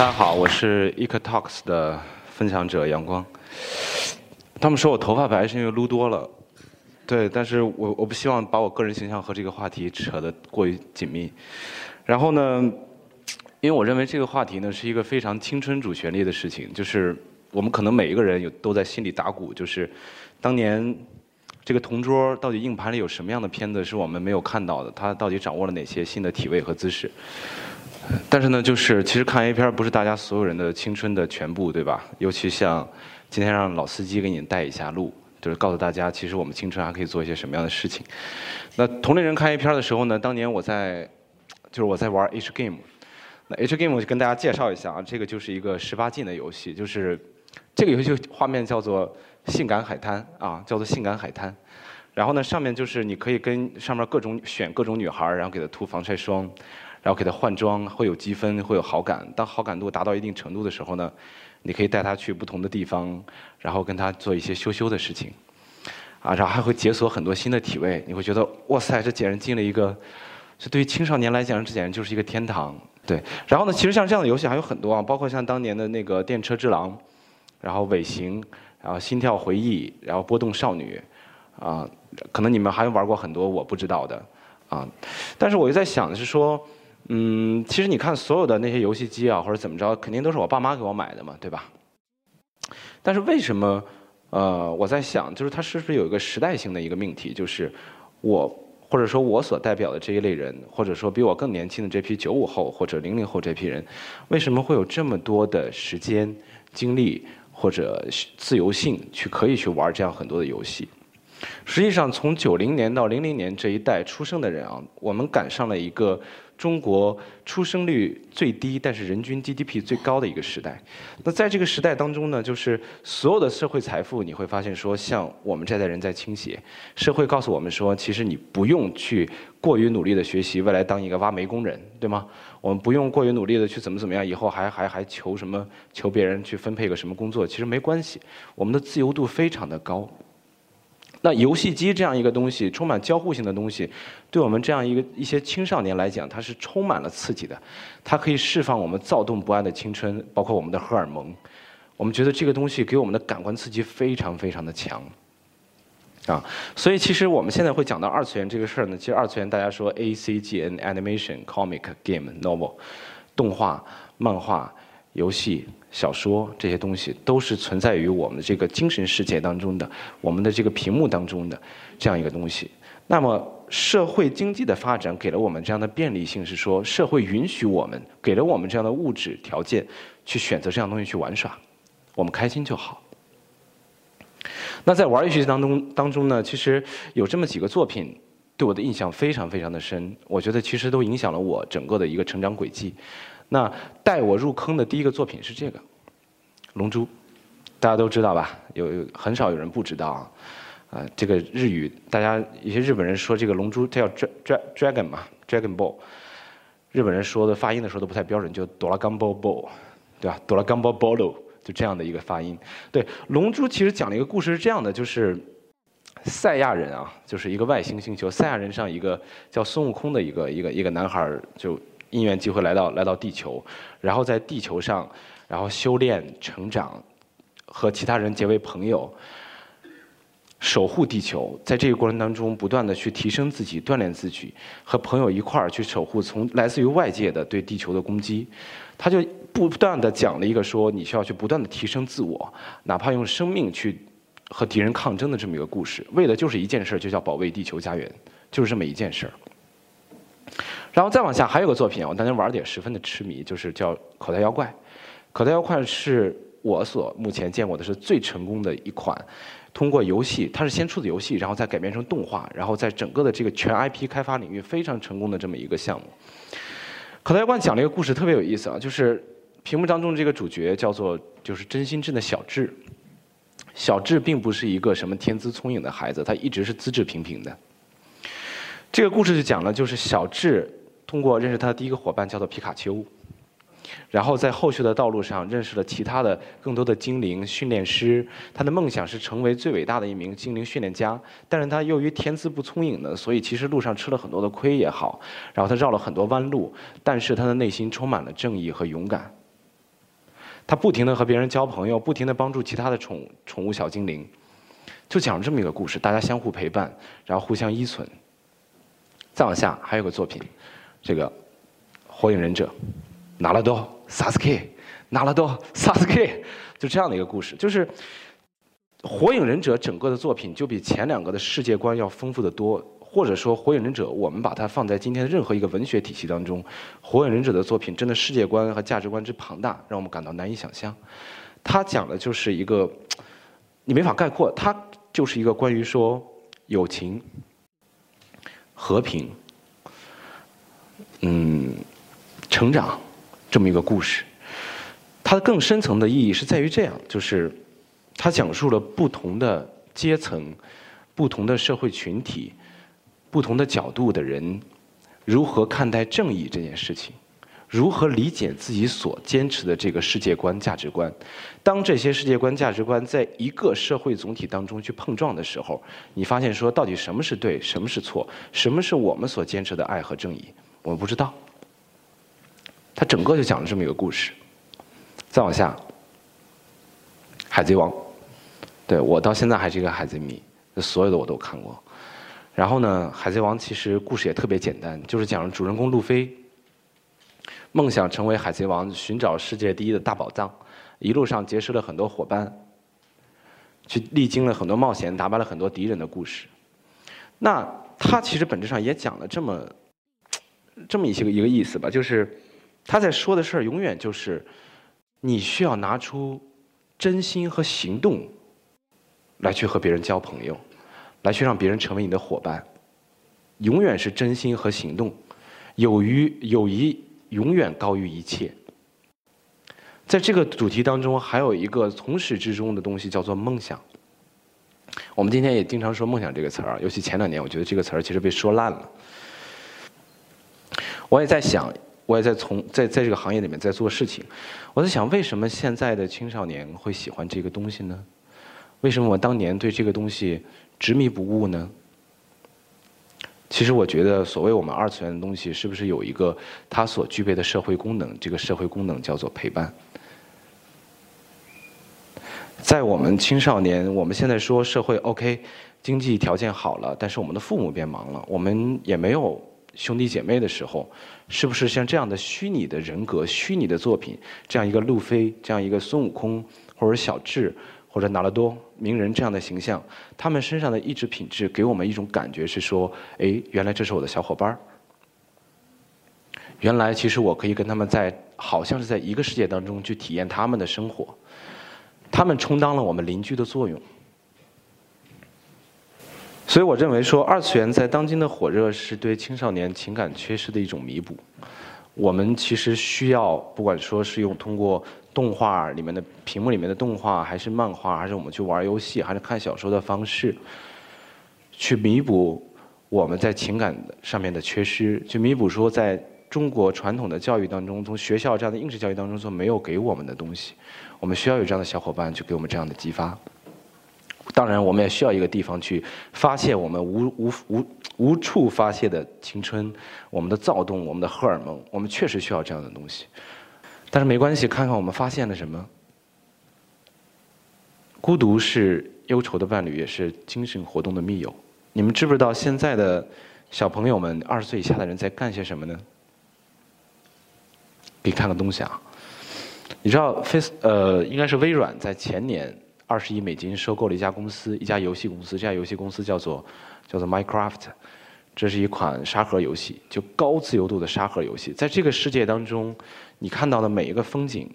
大家好，我是 EcoTalks 的分享者阳光。他们说我头发白是因为撸多了，对，但是我我不希望把我个人形象和这个话题扯得过于紧密。然后呢，因为我认为这个话题呢是一个非常青春主旋律的事情，就是我们可能每一个人有都在心里打鼓，就是当年这个同桌到底硬盘里有什么样的片子是我们没有看到的，他到底掌握了哪些新的体位和姿势。但是呢，就是其实看 A 片不是大家所有人的青春的全部，对吧？尤其像今天让老司机给你带一下路，就是告诉大家，其实我们青春还可以做一些什么样的事情。那同龄人看 A 片的时候呢，当年我在，就是我在玩 H game。那 H game 我就跟大家介绍一下啊，这个就是一个十八禁的游戏，就是这个游戏画面叫做性感海滩啊，叫做性感海滩。然后呢，上面就是你可以跟上面各种选各种女孩，然后给她涂防晒霜。然后给他换装，会有积分，会有好感。当好感度达到一定程度的时候呢，你可以带他去不同的地方，然后跟他做一些羞羞的事情，啊，然后还会解锁很多新的体位。你会觉得，哇塞，这简直进了一个，这对于青少年来讲，这简直就是一个天堂。对，然后呢，其实像这样的游戏还有很多啊，包括像当年的那个《电车之狼》，然后《尾行》，然后《心跳回忆》，然后《波动少女》，啊，可能你们还玩过很多我不知道的，啊，但是我就在想的是说。嗯，其实你看所有的那些游戏机啊，或者怎么着，肯定都是我爸妈给我买的嘛，对吧？但是为什么？呃，我在想，就是它是不是有一个时代性的一个命题，就是我或者说我所代表的这一类人，或者说比我更年轻的这批九五后或者零零后这批人，为什么会有这么多的时间、精力或者自由性去可以去玩这样很多的游戏？实际上，从九零年到零零年这一代出生的人啊，我们赶上了一个。中国出生率最低，但是人均 GDP 最高的一个时代。那在这个时代当中呢，就是所有的社会财富，你会发现说，像我们这代人在倾斜。社会告诉我们说，其实你不用去过于努力的学习，未来当一个挖煤工人，对吗？我们不用过于努力的去怎么怎么样，以后还还还求什么求别人去分配个什么工作，其实没关系。我们的自由度非常的高。那游戏机这样一个东西，充满交互性的东西，对我们这样一个一些青少年来讲，它是充满了刺激的，它可以释放我们躁动不安的青春，包括我们的荷尔蒙。我们觉得这个东西给我们的感官刺激非常非常的强，啊，所以其实我们现在会讲到二次元这个事儿呢，其实二次元大家说 A C G N Animation Comic Game Novel，动画、漫画、游戏。小说这些东西都是存在于我们的这个精神世界当中的，我们的这个屏幕当中的这样一个东西。那么，社会经济的发展给了我们这样的便利性，是说社会允许我们，给了我们这样的物质条件，去选择这样东西去玩耍，我们开心就好。那在玩游戏当中当中呢，其实有这么几个作品对我的印象非常非常的深，我觉得其实都影响了我整个的一个成长轨迹。那带我入坑的第一个作品是这个《龙珠》，大家都知道吧？有很少有人不知道啊。啊，这个日语，大家一些日本人说这个《龙珠》它叫 “dra dragon” 嘛，“dragon ball”。日本人说的发音的时候都不太标准，就“哆啦 a 波 ball”，对吧？“哆啦 a 波 ball”，就这样的一个发音。对，《龙珠》其实讲了一个故事是这样的，就是赛亚人啊，就是一个外星星球，赛亚人上一个叫孙悟空的一个一个一个男孩就。因缘机会来到来到地球，然后在地球上，然后修炼成长，和其他人结为朋友，守护地球。在这个过程当中，不断的去提升自己，锻炼自己，和朋友一块儿去守护从来自于外界的对地球的攻击。他就不断的讲了一个说，你需要去不断的提升自我，哪怕用生命去和敌人抗争的这么一个故事，为的就是一件事，就叫保卫地球家园，就是这么一件事儿。然后再往下还有个作品，我当年玩的也十分的痴迷，就是叫《口袋妖怪》。《口袋妖怪》是我所目前见过的是最成功的一款，通过游戏，它是先出的游戏，然后再改编成动画，然后在整个的这个全 IP 开发领域非常成功的这么一个项目。《口袋妖怪》讲了一个故事，特别有意思啊，就是屏幕当中这个主角叫做就是真心镇的小智。小智并不是一个什么天资聪颖的孩子，他一直是资质平平的。这个故事就讲了，就是小智。通过认识他的第一个伙伴叫做皮卡丘，然后在后续的道路上认识了其他的更多的精灵训练师。他的梦想是成为最伟大的一名精灵训练家，但是他由于天资不聪颖呢，所以其实路上吃了很多的亏也好，然后他绕了很多弯路，但是他的内心充满了正义和勇敢。他不停的和别人交朋友，不停的帮助其他的宠宠物小精灵，就讲了这么一个故事，大家相互陪伴，然后互相依存。再往下还有个作品，这个《火影忍者》，拿了多萨斯 K，拿了多萨斯 K，就这样的一个故事，就是。《火影忍者》整个的作品就比前两个的世界观要丰富的多，或者说《火影忍者》，我们把它放在今天的任何一个文学体系当中，《火影忍者》的作品真的世界观和价值观之庞大，让我们感到难以想象。它讲的就是一个，你没法概括，它就是一个关于说友情、和平、嗯、成长这么一个故事。它更深层的意义是在于这样，就是。它讲述了不同的阶层、不同的社会群体、不同的角度的人如何看待正义这件事情，如何理解自己所坚持的这个世界观、价值观。当这些世界观、价值观在一个社会总体当中去碰撞的时候，你发现说，到底什么是对，什么是错，什么是我们所坚持的爱和正义，我们不知道。他整个就讲了这么一个故事。再往下，《海贼王》。对我到现在还是一个海贼迷，所有的我都看过。然后呢，《海贼王》其实故事也特别简单，就是讲主人公路飞梦想成为海贼王，寻找世界第一的大宝藏，一路上结识了很多伙伴，去历经了很多冒险，打败了很多敌人的故事。那他其实本质上也讲了这么这么一些个一个意思吧，就是他在说的事儿永远就是你需要拿出真心和行动。来去和别人交朋友，来去让别人成为你的伙伴，永远是真心和行动，友谊友谊永远高于一切。在这个主题当中，还有一个从始至终的东西叫做梦想。我们今天也经常说梦想这个词儿，尤其前两年，我觉得这个词儿其实被说烂了。我也在想，我也在从在在这个行业里面在做事情，我在想，为什么现在的青少年会喜欢这个东西呢？为什么我当年对这个东西执迷不悟呢？其实我觉得，所谓我们二次元的东西，是不是有一个它所具备的社会功能？这个社会功能叫做陪伴。在我们青少年，我们现在说社会 OK，经济条件好了，但是我们的父母变忙了，我们也没有兄弟姐妹的时候，是不是像这样的虚拟的人格、虚拟的作品，这样一个路飞，这样一个孙悟空，或者小智？或者拿了多名人这样的形象，他们身上的意志品质给我们一种感觉是说：哎，原来这是我的小伙伴。原来其实我可以跟他们在好像是在一个世界当中去体验他们的生活，他们充当了我们邻居的作用。所以我认为说，二次元在当今的火热是对青少年情感缺失的一种弥补。我们其实需要，不管说是用通过。动画里面的屏幕里面的动画，还是漫画，还是我们去玩游戏，还是看小说的方式，去弥补我们在情感上面的缺失，去弥补说在中国传统的教育当中，从学校这样的应试教育当中所没有给我们的东西，我们需要有这样的小伙伴去给我们这样的激发。当然，我们也需要一个地方去发泄我们无无无无处发泄的青春，我们的躁动，我们的荷尔蒙，我们确实需要这样的东西。但是没关系，看看我们发现了什么。孤独是忧愁的伴侣，也是精神活动的密友。你们知不知道现在的小朋友们，二十岁以下的人在干些什么呢？给看个东西啊！你知道，Face 呃，应该是微软在前年二十亿美金收购了一家公司，一家游戏公司。这家游戏公司叫做叫做 Minecraft。这是一款沙盒游戏，就高自由度的沙盒游戏。在这个世界当中，你看到的每一个风景、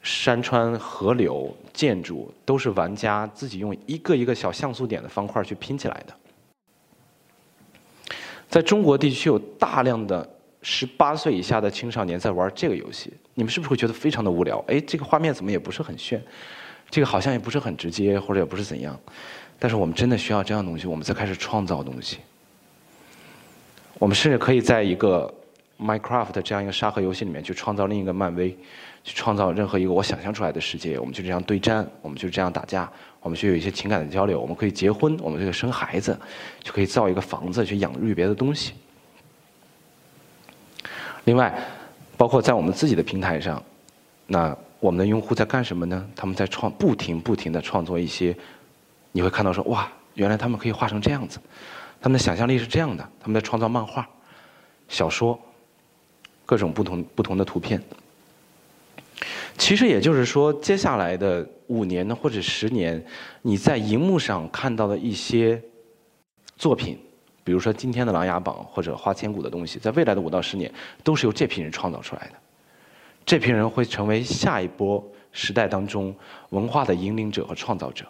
山川、河流、建筑，都是玩家自己用一个一个小像素点的方块去拼起来的。在中国地区，有大量的十八岁以下的青少年在玩这个游戏。你们是不是会觉得非常的无聊？哎，这个画面怎么也不是很炫，这个好像也不是很直接，或者也不是怎样。但是我们真的需要这样东西，我们才开始创造东西。我们甚至可以在一个 Minecraft 这样一个沙盒游戏里面去创造另一个漫威，去创造任何一个我想象出来的世界。我们就这样对战，我们就这样打架，我们就有一些情感的交流。我们可以结婚，我们可以生孩子，就可以造一个房子去养育别的东西。另外，包括在我们自己的平台上，那我们的用户在干什么呢？他们在创，不停不停的创作一些，你会看到说哇，原来他们可以画成这样子，他们的想象力是这样的，他们在创造漫画、小说，各种不同不同的图片。其实也就是说，接下来的五年，或者十年，你在荧幕上看到的一些作品，比如说今天的《琅琊榜》或者《花千骨》的东西，在未来的五到十年，都是由这批人创造出来的。这批人会成为下一波时代当中文化的引领者和创造者。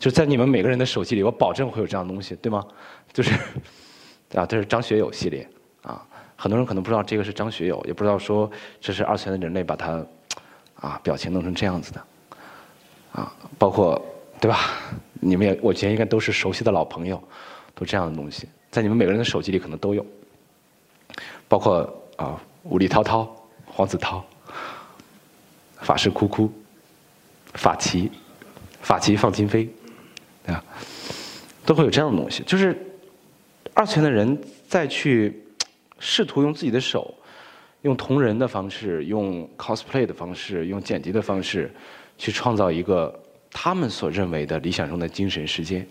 就在你们每个人的手机里，我保证会有这样的东西，对吗？就是啊，这是张学友系列啊。很多人可能不知道这个是张学友，也不知道说这是二次元的人类把他啊表情弄成这样子的啊，包括对吧？你们也我觉得应该都是熟悉的老朋友，都这样的东西，在你们每个人的手机里可能都有，包括啊武力滔滔、黄子韬、法师哭哭、法旗、法旗放金飞，啊，都会有这样的东西，就是二次元的人再去。试图用自己的手，用同人的方式，用 cosplay 的方式，用剪辑的方式，去创造一个他们所认为的理想中的精神世界。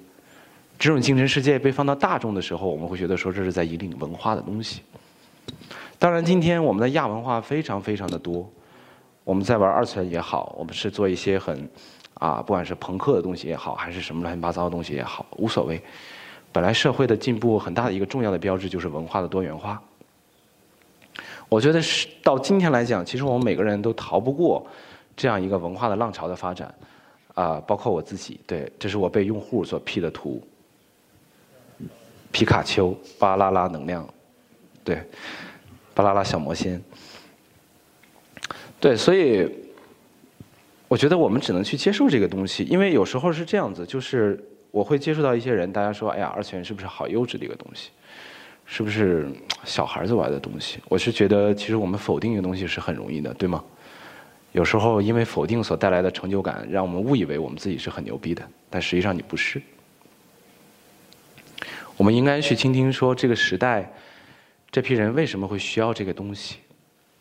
这种精神世界被放到大众的时候，我们会觉得说这是在引领文化的东西。当然，今天我们的亚文化非常非常的多，我们在玩二次元也好，我们是做一些很啊，不管是朋克的东西也好，还是什么乱七八糟的东西也好，无所谓。本来社会的进步很大的一个重要的标志就是文化的多元化。我觉得是到今天来讲，其实我们每个人都逃不过这样一个文化的浪潮的发展，啊，包括我自己。对，这是我被用户所 P 的图，皮卡丘、巴啦啦能量，对，巴啦啦小魔仙，对，所以我觉得我们只能去接受这个东西，因为有时候是这样子，就是我会接触到一些人，大家说，哎呀，二次元是不是好幼稚的一个东西？是不是小孩子玩的东西？我是觉得，其实我们否定一个东西是很容易的，对吗？有时候因为否定所带来的成就感，让我们误以为我们自己是很牛逼的，但实际上你不是。我们应该去倾听，说这个时代，这批人为什么会需要这个东西？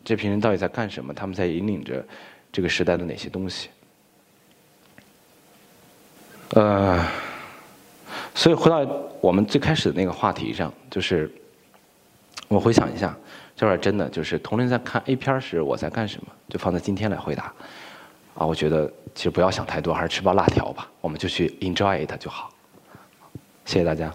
这批人到底在干什么？他们在引领着这个时代的哪些东西？呃。所以回到我们最开始的那个话题上，就是我回想一下，这会儿真的就是同龄在看 A 片时我在干什么，就放在今天来回答。啊，我觉得其实不要想太多，还是吃包辣条吧，我们就去 enjoy it 就好。谢谢大家。